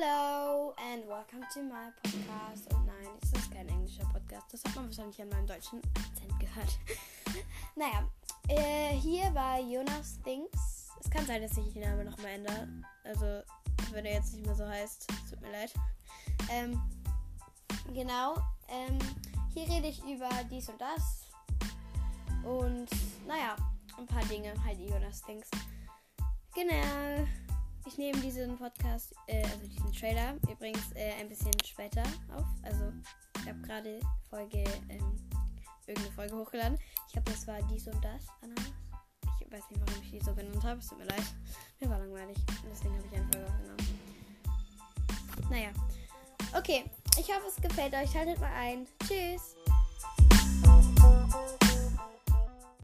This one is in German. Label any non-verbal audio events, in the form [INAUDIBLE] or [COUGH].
Hello and welcome to my podcast. Und nein, es ist kein englischer Podcast. Das hat man wahrscheinlich an meinem deutschen Akzent gehört. [LAUGHS] naja, äh, hier bei Jonas Things. Es kann sein, dass ich den Namen nochmal ändere. Also, wenn er jetzt nicht mehr so heißt. Tut mir leid. Ähm, genau. Ähm, hier rede ich über dies und das. Und, naja, ein paar Dinge, halt Jonas Things. Genau. Ich nehme diesen Podcast, äh, also diesen Trailer, übrigens äh, ein bisschen später auf. Also ich habe gerade Folge, ähm, irgendeine Folge hochgeladen. Ich glaube, das war dies und das, Ananas. Ich weiß nicht, warum ich die so genannt habe. Es tut mir leid. Mir war langweilig. Deswegen habe ich eine Folge aufgenommen. Naja. Okay. Ich hoffe, es gefällt euch. Haltet mal ein. Tschüss.